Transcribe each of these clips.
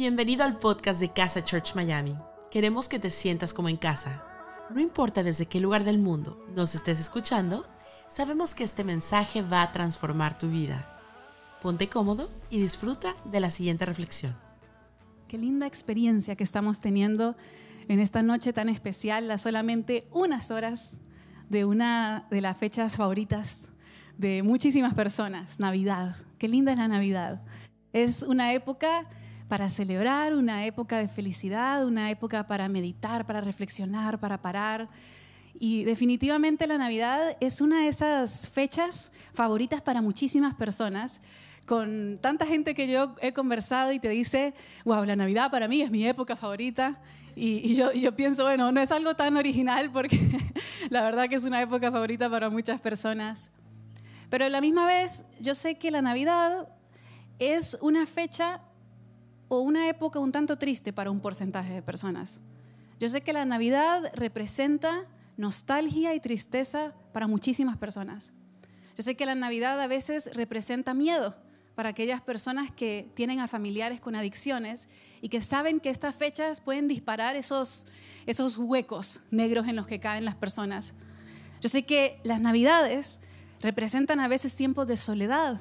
Bienvenido al podcast de Casa Church Miami. Queremos que te sientas como en casa. No importa desde qué lugar del mundo nos estés escuchando, sabemos que este mensaje va a transformar tu vida. Ponte cómodo y disfruta de la siguiente reflexión. Qué linda experiencia que estamos teniendo en esta noche tan especial, a solamente unas horas de una de las fechas favoritas de muchísimas personas, Navidad. Qué linda es la Navidad. Es una época para celebrar, una época de felicidad, una época para meditar, para reflexionar, para parar. Y definitivamente la Navidad es una de esas fechas favoritas para muchísimas personas con tanta gente que yo he conversado y te dice, wow, la Navidad para mí es mi época favorita. Y, yo, yo, pienso, bueno, no es algo tan original porque la verdad que es una época favorita para muchas personas. Pero a la misma vez, yo sé que la Navidad es una fecha o una época un tanto triste para un porcentaje de personas. Yo sé que la Navidad representa nostalgia y tristeza para muchísimas personas. Yo sé que la Navidad a veces representa miedo para aquellas personas que tienen a familiares con adicciones y que saben que estas fechas pueden disparar esos, esos huecos negros en los que caen las personas. Yo sé que las navidades representan a veces tiempos de soledad.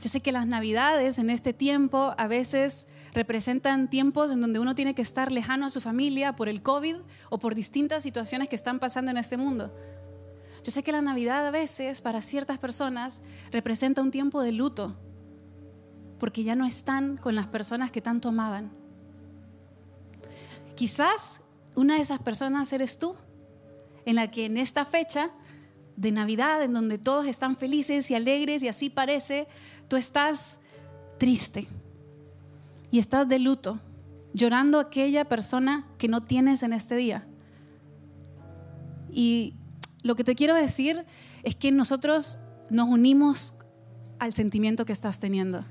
Yo sé que las navidades en este tiempo a veces representan tiempos en donde uno tiene que estar lejano a su familia por el COVID o por distintas situaciones que están pasando en este mundo. Yo sé que la Navidad a veces para ciertas personas representa un tiempo de luto, porque ya no están con las personas que tanto amaban. Quizás una de esas personas eres tú, en la que en esta fecha de Navidad, en donde todos están felices y alegres y así parece, tú estás triste y estás de luto, llorando a aquella persona que no tienes en este día. Y lo que te quiero decir es que nosotros nos unimos al sentimiento que estás teniendo.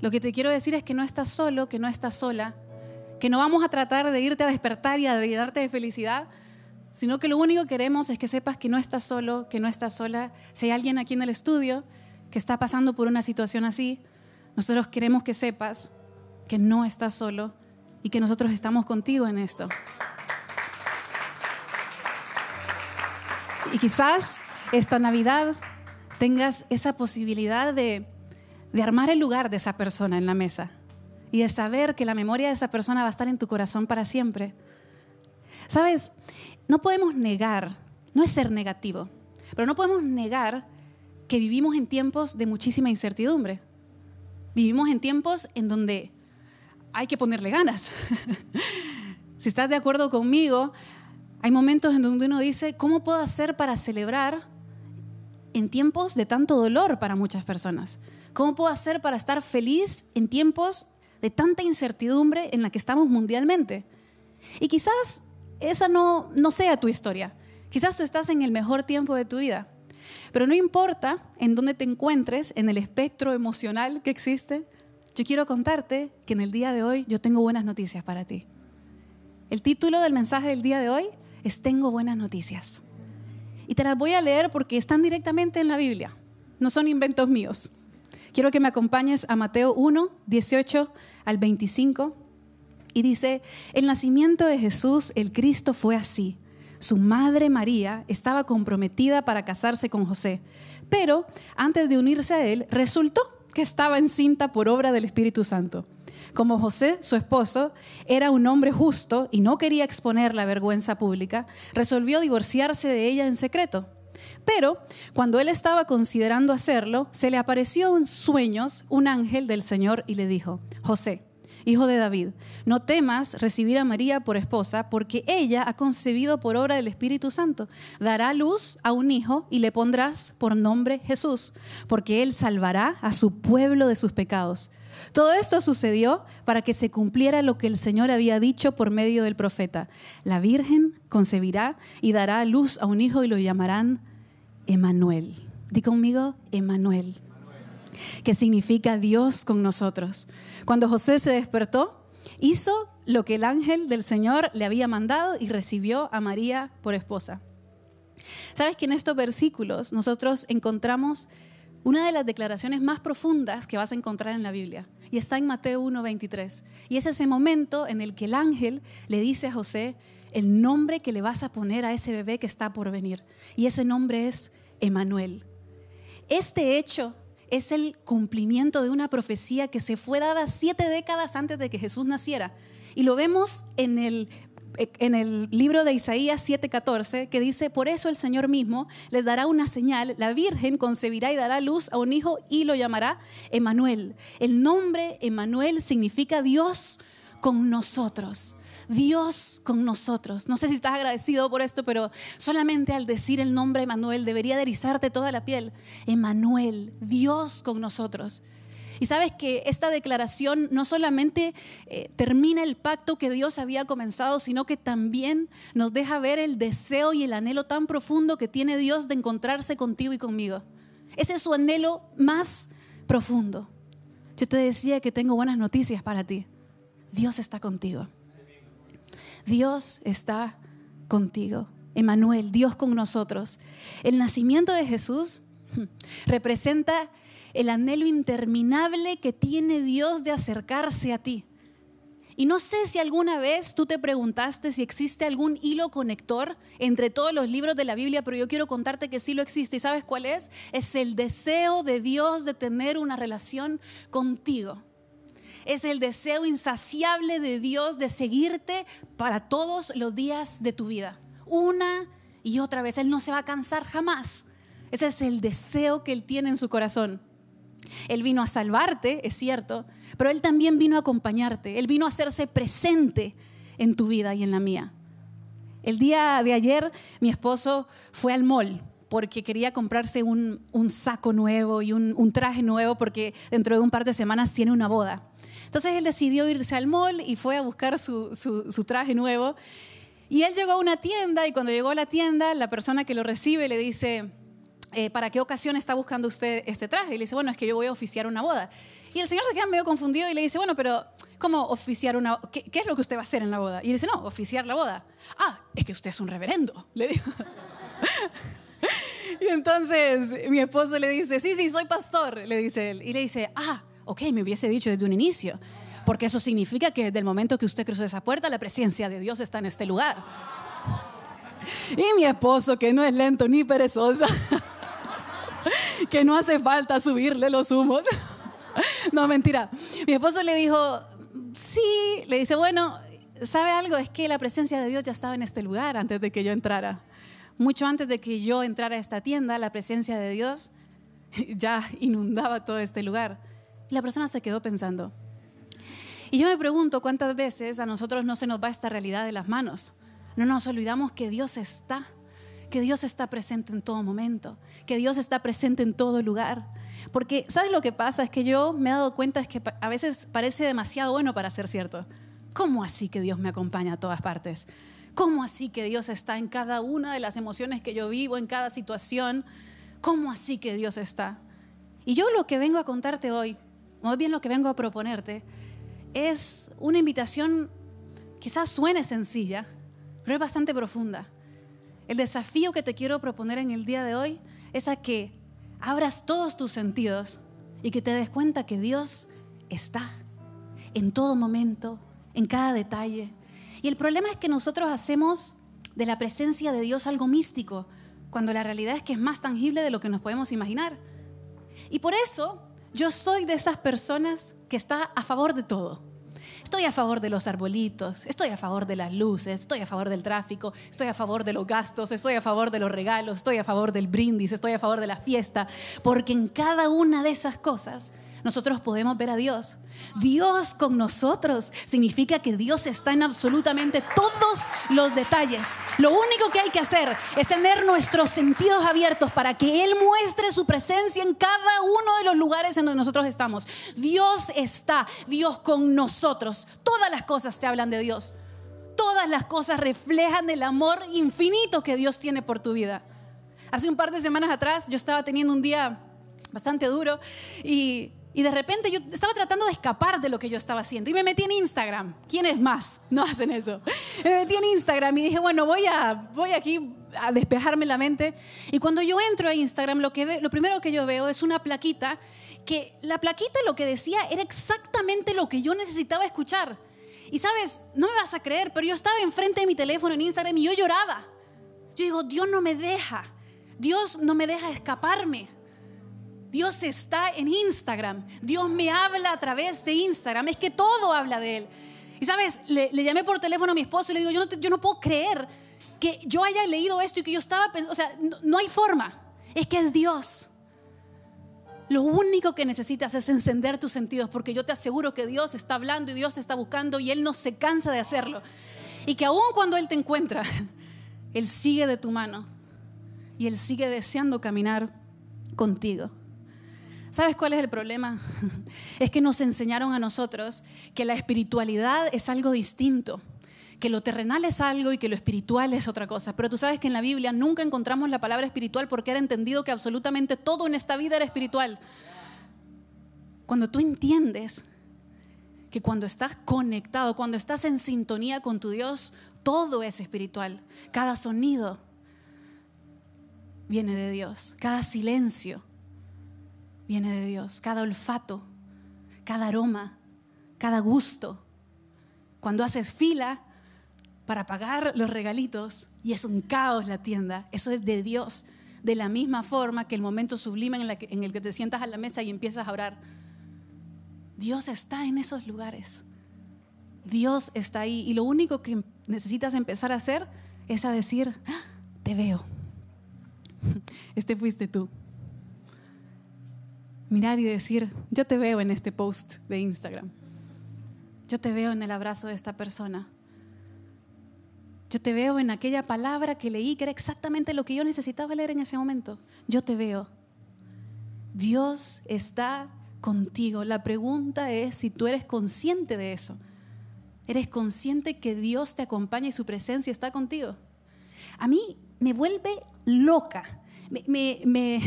Lo que te quiero decir es que no estás solo, que no estás sola, que no vamos a tratar de irte a despertar y a darte de felicidad, sino que lo único que queremos es que sepas que no estás solo, que no estás sola. Si hay alguien aquí en el estudio que está pasando por una situación así, nosotros queremos que sepas que no estás solo y que nosotros estamos contigo en esto. Y quizás esta Navidad tengas esa posibilidad de de armar el lugar de esa persona en la mesa y de saber que la memoria de esa persona va a estar en tu corazón para siempre. Sabes, no podemos negar, no es ser negativo, pero no podemos negar que vivimos en tiempos de muchísima incertidumbre. Vivimos en tiempos en donde hay que ponerle ganas. si estás de acuerdo conmigo, hay momentos en donde uno dice, ¿cómo puedo hacer para celebrar en tiempos de tanto dolor para muchas personas? ¿Cómo puedo hacer para estar feliz en tiempos de tanta incertidumbre en la que estamos mundialmente? Y quizás esa no, no sea tu historia. Quizás tú estás en el mejor tiempo de tu vida. Pero no importa en dónde te encuentres, en el espectro emocional que existe, yo quiero contarte que en el día de hoy yo tengo buenas noticias para ti. El título del mensaje del día de hoy es Tengo buenas noticias. Y te las voy a leer porque están directamente en la Biblia. No son inventos míos. Quiero que me acompañes a Mateo 1, 18 al 25. Y dice, el nacimiento de Jesús, el Cristo, fue así. Su madre María estaba comprometida para casarse con José, pero antes de unirse a él, resultó que estaba encinta por obra del Espíritu Santo. Como José, su esposo, era un hombre justo y no quería exponer la vergüenza pública, resolvió divorciarse de ella en secreto. Pero cuando él estaba considerando hacerlo, se le apareció en sueños un ángel del Señor y le dijo, José, hijo de David, no temas recibir a María por esposa, porque ella ha concebido por obra del Espíritu Santo. Dará luz a un hijo y le pondrás por nombre Jesús, porque él salvará a su pueblo de sus pecados. Todo esto sucedió para que se cumpliera lo que el Señor había dicho por medio del profeta. La Virgen concebirá y dará luz a un hijo y lo llamarán Emanuel. Di conmigo, Emanuel, que significa Dios con nosotros. Cuando José se despertó, hizo lo que el ángel del Señor le había mandado y recibió a María por esposa. Sabes que en estos versículos nosotros encontramos una de las declaraciones más profundas que vas a encontrar en la Biblia. Y está en Mateo 1:23. Y es ese momento en el que el ángel le dice a José el nombre que le vas a poner a ese bebé que está por venir. Y ese nombre es Emanuel. Este hecho es el cumplimiento de una profecía que se fue dada siete décadas antes de que Jesús naciera. Y lo vemos en el, en el libro de Isaías 7:14, que dice, por eso el Señor mismo les dará una señal, la Virgen concebirá y dará luz a un hijo y lo llamará Emanuel. El nombre Emanuel significa Dios con nosotros. Dios con nosotros. No sé si estás agradecido por esto, pero solamente al decir el nombre Emanuel debería derizarte toda la piel. Emanuel, Dios con nosotros. Y sabes que esta declaración no solamente eh, termina el pacto que Dios había comenzado, sino que también nos deja ver el deseo y el anhelo tan profundo que tiene Dios de encontrarse contigo y conmigo. Ese es su anhelo más profundo. Yo te decía que tengo buenas noticias para ti. Dios está contigo. Dios está contigo. Emanuel, Dios con nosotros. El nacimiento de Jesús representa el anhelo interminable que tiene Dios de acercarse a ti. Y no sé si alguna vez tú te preguntaste si existe algún hilo conector entre todos los libros de la Biblia, pero yo quiero contarte que sí lo existe. ¿Y sabes cuál es? Es el deseo de Dios de tener una relación contigo es el deseo insaciable de Dios de seguirte para todos los días de tu vida. Una y otra vez. Él no se va a cansar jamás. Ese es el deseo que Él tiene en su corazón. Él vino a salvarte, es cierto, pero Él también vino a acompañarte. Él vino a hacerse presente en tu vida y en la mía. El día de ayer mi esposo fue al mall porque quería comprarse un, saco nuevo y un, un, traje nuevo porque dentro de un par de semanas tiene una boda. Entonces él decidió irse al mall y fue a buscar su, traje nuevo. Y él llegó a una tienda y cuando llegó a la tienda, la persona que lo recibe le dice, eh, ¿para qué ocasión está buscando usted este traje? Y le dice, bueno, es que yo voy a oficiar una boda. Y el señor se queda medio confundido y le dice, bueno, pero ¿cómo oficiar una ¿Qué, ¿Qué, es lo que usted va a hacer en la boda? Y le dice, no, oficiar la boda. Ah, es que usted es un reverendo, le dijo. y entonces mi esposo le dice, sí, sí, soy pastor, le dice él. Y le dice, ah, ok, me hubiese dicho desde un inicio, porque eso significa que desde el momento que usted cruzó esa puerta, la presencia de Dios está en este lugar. Y mi esposo, que no es lento ni perezoso, que no hace falta subirle los humos. No, mentira. Mi esposo le dijo, sí, le dice, bueno, ¿sabe algo? Es que la presencia de Dios ya estaba en este lugar antes de que yo entrara. Mucho antes de que yo entrara a esta tienda, la presencia de Dios ya inundaba todo este lugar. Y la persona se quedó pensando. Y yo me pregunto cuántas veces a nosotros no se nos va esta realidad de las manos. No nos olvidamos que Dios está, que Dios está presente en todo momento, que Dios está presente en todo lugar. Porque, ¿sabes lo que pasa? Es que yo me he dado cuenta es que a veces parece demasiado bueno para ser cierto. ¿Cómo así que Dios me acompaña a todas partes? ¿Cómo así que Dios está en cada una de las emociones que yo vivo, en cada situación? ¿Cómo así que Dios está? Y yo lo que vengo a contarte hoy más bien lo que vengo a proponerte, es una invitación, quizás suene sencilla, pero es bastante profunda. El desafío que te quiero proponer en el día de hoy es a que abras todos tus sentidos y que te des cuenta que Dios está en todo momento, en cada detalle. Y el problema es que nosotros hacemos de la presencia de Dios algo místico, cuando la realidad es que es más tangible de lo que nos podemos imaginar. Y por eso yo soy de esas personas que está a favor de todo. Estoy a favor de los arbolitos, estoy a favor de las luces, estoy a favor del tráfico, estoy a favor de los gastos, estoy a favor de los regalos, estoy a favor del brindis, estoy a favor de la fiesta, porque en cada una de esas cosas nosotros podemos ver a Dios. Dios con nosotros significa que Dios está en absolutamente todos los detalles. Lo único que hay que hacer es tener nuestros sentidos abiertos para que Él muestre su presencia en cada uno de los lugares en donde nosotros estamos. Dios está, Dios con nosotros. Todas las cosas te hablan de Dios. Todas las cosas reflejan el amor infinito que Dios tiene por tu vida. Hace un par de semanas atrás yo estaba teniendo un día bastante duro y y de repente yo estaba tratando de escapar de lo que yo estaba haciendo y me metí en Instagram. ¿Quiénes más no hacen eso? Me metí en Instagram y dije, bueno, voy a voy aquí a despejarme la mente. Y cuando yo entro a Instagram, lo, que lo primero que yo veo es una plaquita, que la plaquita lo que decía era exactamente lo que yo necesitaba escuchar. Y sabes, no me vas a creer, pero yo estaba enfrente de mi teléfono en Instagram y yo lloraba. Yo digo, Dios no me deja, Dios no me deja escaparme. Dios está en Instagram, Dios me habla a través de Instagram, es que todo habla de Él. Y sabes, le, llamé por teléfono a mi esposo y le digo, yo no, yo no puedo creer que yo haya leído esto y que yo estaba pensando, o sea, no, hay forma, es que es Dios. Lo único que necesitas es encender tus sentidos, porque yo te aseguro que Dios está hablando y Dios te está buscando y Él no se cansa de hacerlo. Y que aun cuando Él te encuentra, Él sigue de tu mano y Él sigue deseando caminar contigo. ¿Sabes cuál es el problema? Es que nos enseñaron a nosotros que la espiritualidad es algo distinto que lo terrenal es algo y que lo espiritual es otra cosa. Pero tú sabes que en la Biblia nunca encontramos la palabra espiritual porque era entendido que absolutamente todo en esta vida era espiritual. Cuando tú entiendes que cuando estás conectado, cuando estás en sintonía con tu Dios, todo es espiritual. Cada sonido viene de Dios. Cada silencio viene de Dios. Cada olfato, cada aroma, cada gusto. Cuando haces fila para pagar los regalitos y es un caos la tienda. Eso es de Dios. De la misma forma que el momento sublime en, el que te sientas a la mesa y empiezas a orar. Dios está en esos lugares. Dios está ahí. Y lo único que necesitas empezar a hacer es a decir, ah, te veo. Este fuiste tú. Mirar y decir, yo te veo en este post de Instagram. Yo te veo en el abrazo de esta persona. Yo te veo en aquella palabra que leí que era exactamente lo que yo necesitaba leer en ese momento. Yo te veo. Dios está contigo. La pregunta es si tú eres consciente de eso. ¿Eres consciente que Dios te acompaña y su presencia está contigo? A mí me vuelve loca. Me,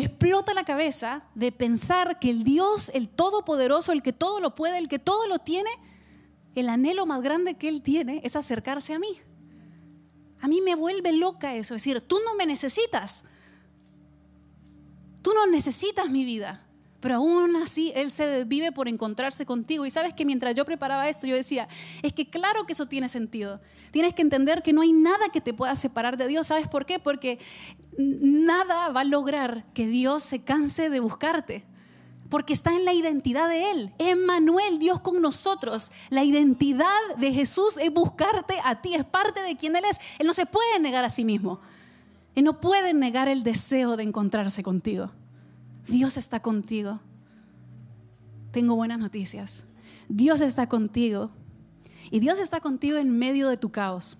explota la cabeza de pensar que el Dios, el Todopoderoso, el que todo lo puede, el que todo lo tiene, el anhelo más grande que Él tiene es acercarse a mí. A mí me vuelve loca eso, es decir, tú no me necesitas. Tú no necesitas mi vida. Pero aún así Él se vive por encontrarse contigo. Y sabes que mientras yo preparaba esto, yo decía, es que claro que eso tiene sentido. Tienes que entender que no hay nada que te pueda separar de Dios. ¿Sabes por qué? Porque nada va a lograr que Dios se canse de buscarte porque está en la identidad de Él. Emmanuel, Dios con nosotros. La identidad de Jesús es buscarte a ti, es parte de quien Él es. Él no se puede negar a sí mismo. Él no puede negar el deseo de encontrarse contigo. Dios está contigo. Tengo buenas noticias. Dios está contigo. Y Dios está contigo en medio de tu caos.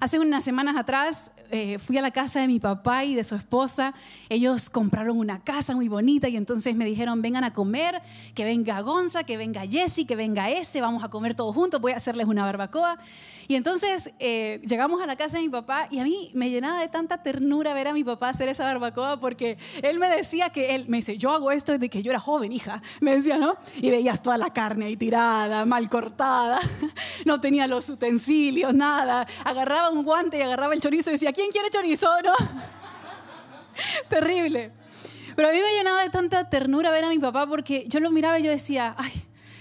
Hace unas semanas atrás eh, fui a la casa de mi papá y de su esposa. Ellos compraron una casa muy bonita y entonces me dijeron, vengan a comer, que venga Gonza, que venga Jesse, que venga ese, vamos a comer todos juntos, voy a hacerles una barbacoa. Y entonces eh, llegamos a la casa de mi papá y a mí me llenaba de tanta ternura ver a mi papá hacer esa barbacoa porque él me decía que él, me dice, yo hago esto desde que yo era joven, hija, me decía, ¿no? Y veías toda la carne ahí tirada, mal cortada, no tenía los utensilios, nada. Agarraba un guante y agarraba el chorizo y decía, ¿quién quiere chorizo? ¿No? Terrible. Pero a mí me llenaba de tanta ternura ver a mi papá porque yo lo miraba y yo decía, ay,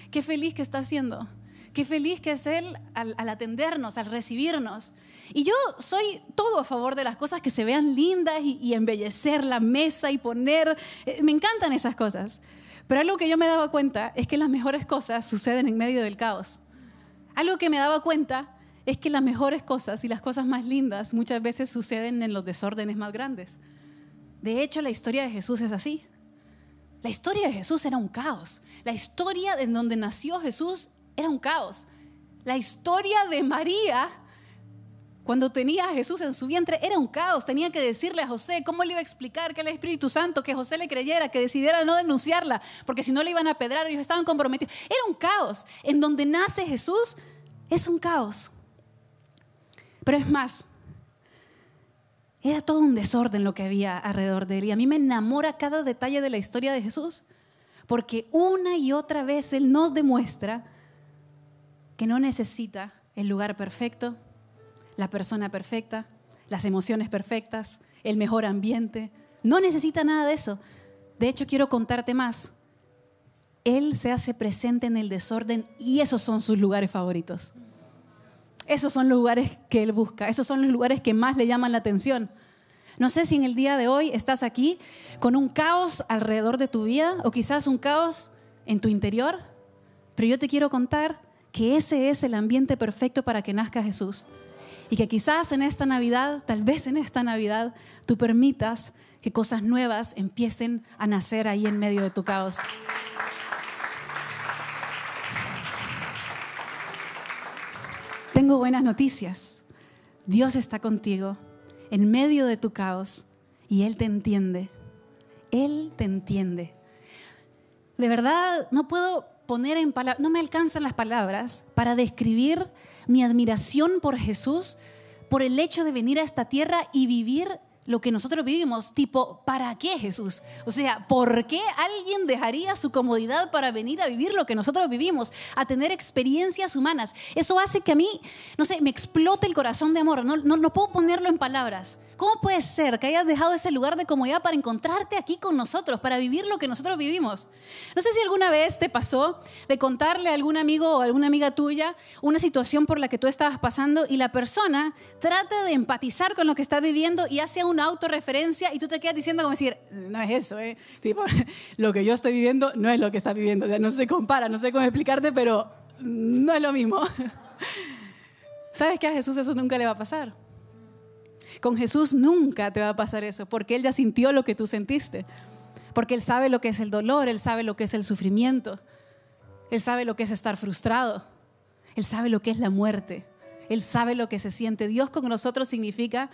qué feliz que está haciendo. Qué feliz que es Él al, atendernos, al recibirnos. Y yo soy todo a favor de las cosas que se vean lindas y, embellecer la mesa y poner... Eh, me encantan esas cosas. Pero algo que yo me daba cuenta es que las mejores cosas suceden en medio del caos. Algo que me daba cuenta es que las mejores cosas y las cosas más lindas muchas veces suceden en los desórdenes más grandes. De hecho, la historia de Jesús es así. La historia de Jesús era un caos. La historia en donde nació Jesús era un caos. La historia de María, cuando tenía a Jesús en su vientre, era un caos. Tenía que decirle a José cómo le iba a explicar que el Espíritu Santo, que José le creyera, que decidiera no denunciarla, porque si no le iban a pedrar, ellos estaban comprometidos. Era un caos. En donde nace Jesús, es un caos. Pero es más, era todo un desorden lo que había alrededor de él. Y a mí me enamora cada detalle de la historia de Jesús, porque una y otra vez Él nos demuestra que no necesita el lugar perfecto, la persona perfecta, las emociones perfectas, el mejor ambiente. No necesita nada de eso. De hecho, quiero contarte más. Él se hace presente en el desorden y esos son sus lugares favoritos. Esos son los lugares que Él busca, esos son los lugares que más le llaman la atención. No sé si en el día de hoy estás aquí con un caos alrededor de tu vida o quizás un caos en tu interior, pero yo te quiero contar que ese es el ambiente perfecto para que nazca Jesús. Y que quizás en esta Navidad, tal vez en esta Navidad, tú permitas que cosas nuevas empiecen a nacer ahí en medio de tu caos. Tengo buenas noticias. Dios está contigo en medio de tu caos y Él te entiende. Él te entiende. De verdad, no puedo poner en palabras, no me alcanzan las palabras para describir mi admiración por Jesús, por el hecho de venir a esta tierra y vivir lo que nosotros vivimos, tipo, ¿para qué Jesús? O sea, ¿por qué alguien dejaría su comodidad para venir a vivir lo que nosotros vivimos, a tener experiencias humanas? Eso hace que a mí, no sé, me explote el corazón de amor. No, no, no puedo ponerlo en palabras. ¿Cómo puede ser que hayas dejado ese lugar de comodidad para encontrarte aquí con nosotros, para vivir lo que nosotros vivimos? No sé si alguna vez te pasó de contarle a algún amigo o alguna amiga tuya una situación por la que tú estabas pasando y la persona trata de empatizar con lo que estás viviendo y hace una autorreferencia y tú te quedas diciendo como decir, no es eso, ¿eh? Tipo, lo que yo estoy viviendo no es lo que estás viviendo. no se compara, no sé cómo explicarte, pero no es lo mismo. ¿Sabes que a Jesús eso nunca le va a pasar? Con Jesús nunca te va a pasar eso, porque Él ya sintió lo que tú sentiste, porque Él sabe lo que es el dolor, Él sabe lo que es el sufrimiento, Él sabe lo que es estar frustrado, Él sabe lo que es la muerte, Él sabe lo que se siente. Dios con nosotros significa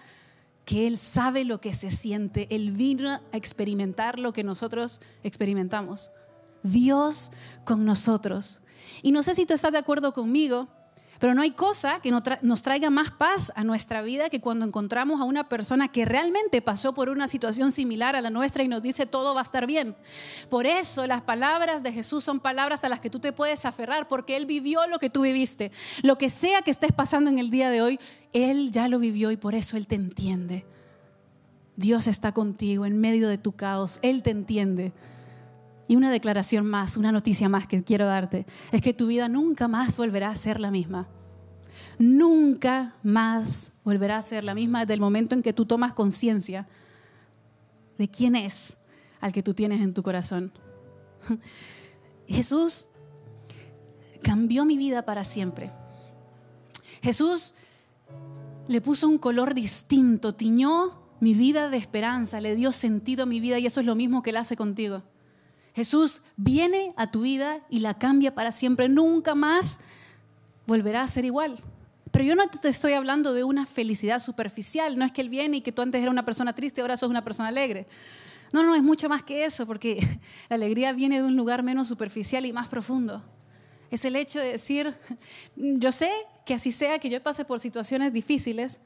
que Él sabe lo que se siente, Él vino a experimentar lo que nosotros experimentamos. Dios con nosotros. Y no sé si tú estás de acuerdo conmigo, pero no hay cosa que nos traiga más paz a nuestra vida que cuando encontramos a una persona que realmente pasó por una situación similar a la nuestra y nos dice todo va a estar bien. Por eso las palabras de Jesús son palabras a las que tú te puedes aferrar porque Él vivió lo que tú viviste. Lo que sea que estés pasando en el día de hoy, Él ya lo vivió y por eso Él te entiende. Dios está contigo en medio de tu caos. Él te entiende. Y una declaración más, una noticia más que quiero darte, es que tu vida nunca más volverá a ser la misma. Nunca más volverá a ser la misma desde el momento en que tú tomas conciencia de quién es al que tú tienes en tu corazón. Jesús cambió mi vida para siempre. Jesús le puso un color distinto, tiñó mi vida de esperanza, le dio sentido a mi vida y eso es lo mismo que Él hace contigo. Jesús viene a tu vida y la cambia para siempre. Nunca más volverá a ser igual. Pero yo no te estoy hablando de una felicidad superficial. No es que Él viene y que tú antes eras una persona triste ahora sos una persona alegre. No, no, es mucho más que eso, porque la alegría viene de un lugar menos superficial y más profundo. Es el hecho de decir, yo sé que así sea, que yo pase por situaciones difíciles,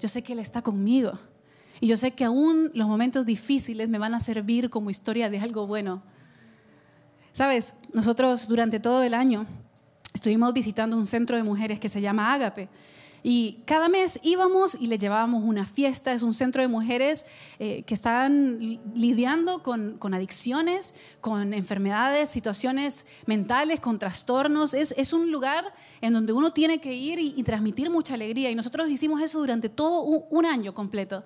yo sé que Él está conmigo. Y yo sé que aún los momentos difíciles me van a servir como historia de algo bueno. Sabes, nosotros durante todo el año estuvimos visitando un centro de mujeres que se llama Ágape. Y cada mes íbamos y le llevábamos una fiesta. Es un centro de mujeres eh, que están lidiando con, adicciones, con enfermedades, situaciones mentales, con trastornos. Es, un lugar en donde uno tiene que ir y, transmitir mucha alegría. Y nosotros hicimos eso durante todo un año completo.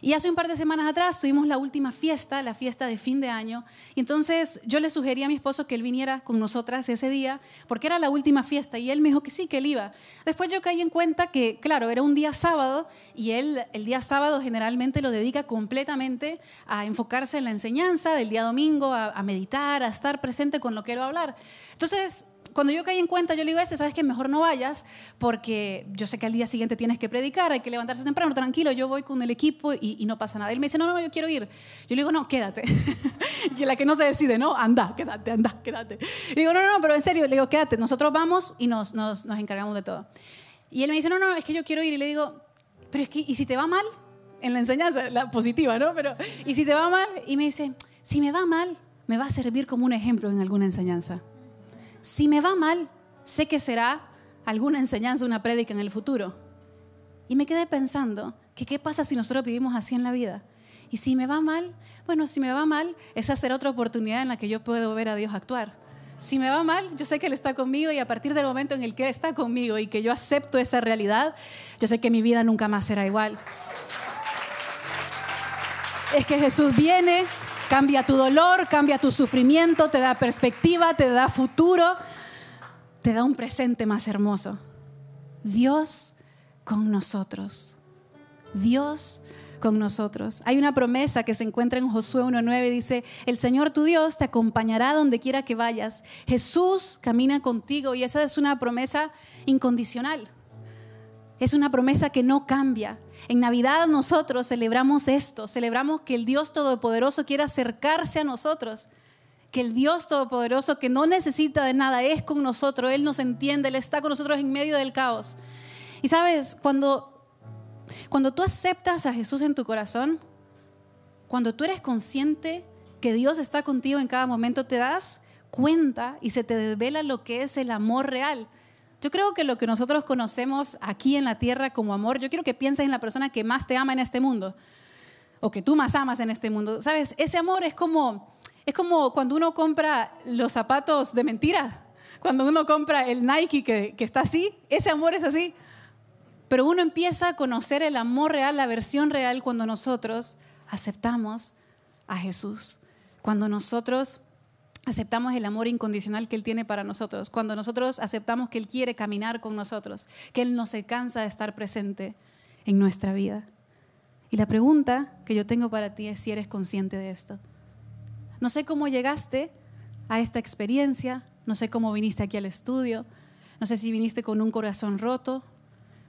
Y hace un par de semanas atrás tuvimos la última fiesta, la fiesta de fin de año. Y entonces yo le sugerí a mi esposo que él viniera con nosotras ese día, porque era la última fiesta. Y él me dijo que sí, que él iba. Después yo caí en cuenta que, claro, era un día sábado y él el día sábado generalmente lo dedica completamente a enfocarse en la enseñanza, del día domingo a, a meditar, a estar presente con lo que él hablar. Entonces cuando yo caí en cuenta, yo le digo a ese, sabes que mejor no vayas porque yo sé que al día siguiente tienes que predicar, hay que levantarse temprano, tranquilo, yo voy con el equipo y, no pasa nada. Él me dice, no, no, no, yo quiero ir. Yo le digo, no, quédate. y la que no se decide, no, anda, quédate, anda, quédate. Le digo, no, no, no, pero en serio, le digo, quédate, nosotros vamos y nos, nos, nos encargamos de todo. Y él me dice, no, no, es que yo quiero ir. Y le digo, pero es que, ¿y si te va mal? En la enseñanza, la positiva, ¿no? Pero, ¿y si te va mal? Y me dice, si me va mal, me va a servir como un ejemplo en alguna enseñanza. Si me va mal, sé que será alguna enseñanza, una prédica en el futuro. Y me quedé pensando que qué pasa si nosotros vivimos así en la vida. Y si me va mal, bueno, si me va mal, esa será otra oportunidad en la que yo puedo ver a Dios actuar. Si me va mal, yo sé que Él está conmigo y a partir del momento en el que Él está conmigo y que yo acepto esa realidad, yo sé que mi vida nunca más será igual. Es que Jesús viene, cambia tu dolor, cambia tu sufrimiento, te da perspectiva, te da futuro, te da un presente más hermoso. Dios con nosotros. Dios con nosotros. Hay una promesa que se encuentra en Josué 1.9, dice, el Señor tu Dios te acompañará donde quiera que vayas. Jesús camina contigo y esa es una promesa incondicional. Es una promesa que no cambia. En Navidad nosotros celebramos esto, celebramos que el Dios Todopoderoso quiere acercarse a nosotros, que el Dios Todopoderoso que no necesita de nada es con nosotros, Él nos entiende, Él está con nosotros en medio del caos. Y sabes, cuando cuando tú aceptas a Jesús en tu corazón, cuando tú eres consciente que Dios está contigo en cada momento, te das cuenta y se te desvela lo que es el amor real. Yo creo que lo que nosotros conocemos aquí en la tierra como amor, yo quiero que pienses en la persona que más te ama en este mundo o que tú más amas en este mundo. ¿Sabes? Ese amor es como es como cuando uno compra los zapatos de mentira, cuando uno compra el Nike que, que está así, ese amor es así. Pero uno empieza a conocer el amor real, la versión real, cuando nosotros aceptamos a Jesús, cuando nosotros aceptamos el amor incondicional que Él tiene para nosotros, cuando nosotros aceptamos que Él quiere caminar con nosotros, que Él no se cansa de estar presente en nuestra vida. Y la pregunta que yo tengo para ti es si eres consciente de esto. No sé cómo llegaste a esta experiencia, no sé cómo viniste aquí al estudio, no sé si viniste con un corazón roto,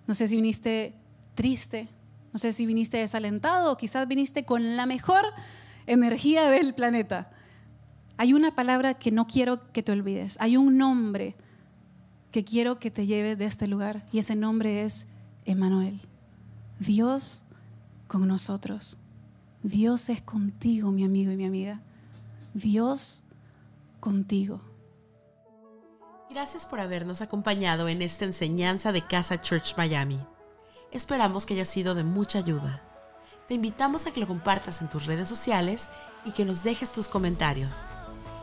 no sé si viniste triste, no sé si viniste desalentado o quizás viniste con la mejor energía del planeta. Hay una palabra que no quiero que te olvides. Hay un nombre que quiero que te lleves de este lugar y ese nombre es Emanuel. Dios con nosotros. Dios es contigo, mi amigo y mi amiga. Dios contigo. Gracias por habernos acompañado en esta enseñanza de Casa Church Miami. Esperamos que haya sido de mucha ayuda. Te invitamos a que lo compartas en tus redes sociales y que nos dejes tus comentarios.